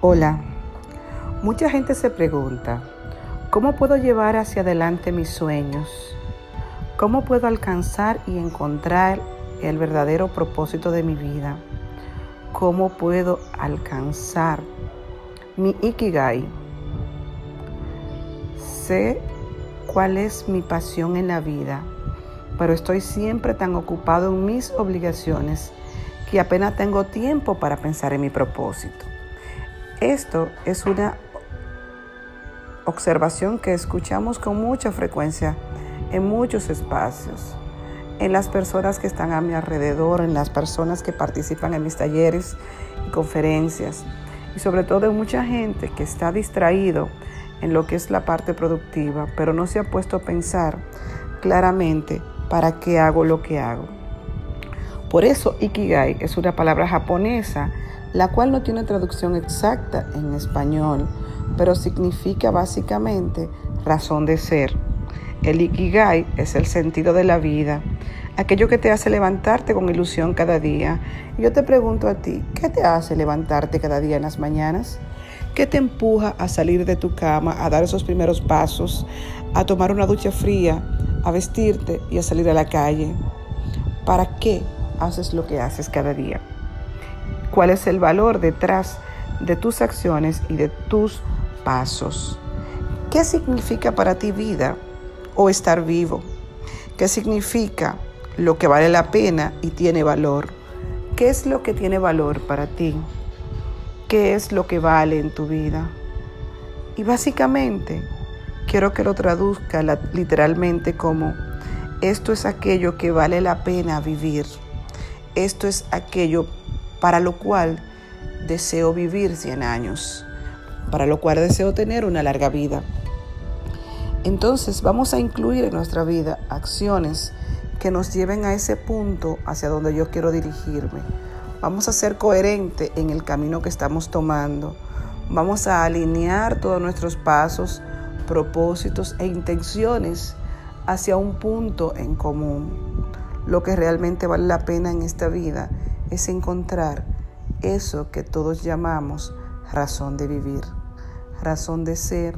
Hola, mucha gente se pregunta, ¿cómo puedo llevar hacia adelante mis sueños? ¿Cómo puedo alcanzar y encontrar el verdadero propósito de mi vida? ¿Cómo puedo alcanzar mi Ikigai? Sé cuál es mi pasión en la vida, pero estoy siempre tan ocupado en mis obligaciones que apenas tengo tiempo para pensar en mi propósito. Esto es una observación que escuchamos con mucha frecuencia en muchos espacios, en las personas que están a mi alrededor, en las personas que participan en mis talleres y conferencias, y sobre todo en mucha gente que está distraído en lo que es la parte productiva, pero no se ha puesto a pensar claramente para qué hago lo que hago. Por eso Ikigai es una palabra japonesa la cual no tiene traducción exacta en español, pero significa básicamente razón de ser. El Ikigai es el sentido de la vida, aquello que te hace levantarte con ilusión cada día. Y yo te pregunto a ti, ¿qué te hace levantarte cada día en las mañanas? ¿Qué te empuja a salir de tu cama, a dar esos primeros pasos, a tomar una ducha fría, a vestirte y a salir a la calle? ¿Para qué haces lo que haces cada día? cuál es el valor detrás de tus acciones y de tus pasos. ¿Qué significa para ti vida o estar vivo? ¿Qué significa lo que vale la pena y tiene valor? ¿Qué es lo que tiene valor para ti? ¿Qué es lo que vale en tu vida? Y básicamente quiero que lo traduzca literalmente como esto es aquello que vale la pena vivir. Esto es aquello para lo cual deseo vivir 100 años, para lo cual deseo tener una larga vida. Entonces vamos a incluir en nuestra vida acciones que nos lleven a ese punto hacia donde yo quiero dirigirme. Vamos a ser coherentes en el camino que estamos tomando. Vamos a alinear todos nuestros pasos, propósitos e intenciones hacia un punto en común. Lo que realmente vale la pena en esta vida es encontrar eso que todos llamamos razón de vivir, razón de ser,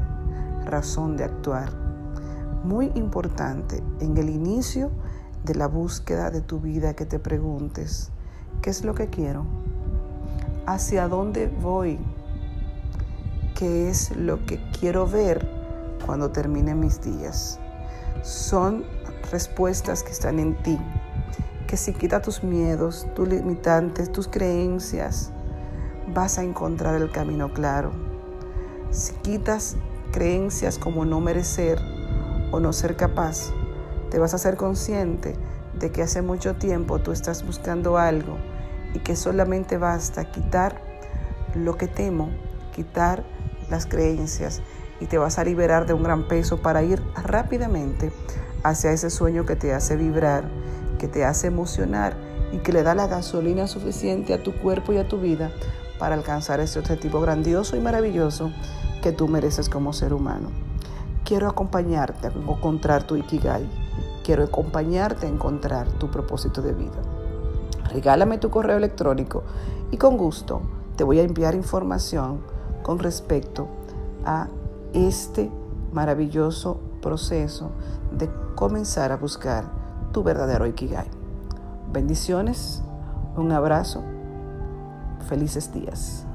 razón de actuar. Muy importante en el inicio de la búsqueda de tu vida que te preguntes, ¿qué es lo que quiero? ¿Hacia dónde voy? ¿Qué es lo que quiero ver cuando termine mis días? Son respuestas que están en ti, que si quitas tus miedos, tus limitantes, tus creencias, vas a encontrar el camino claro. Si quitas creencias como no merecer o no ser capaz, te vas a ser consciente de que hace mucho tiempo tú estás buscando algo y que solamente basta quitar lo que temo, quitar las creencias y te vas a liberar de un gran peso para ir rápidamente hacia ese sueño que te hace vibrar que te hace emocionar y que le da la gasolina suficiente a tu cuerpo y a tu vida para alcanzar ese objetivo grandioso y maravilloso que tú mereces como ser humano. Quiero acompañarte a encontrar tu Ikigai. Quiero acompañarte a encontrar tu propósito de vida. Regálame tu correo electrónico y con gusto te voy a enviar información con respecto a este maravilloso proceso de comenzar a buscar tu verdadero Ikigai. Bendiciones, un abrazo, felices días.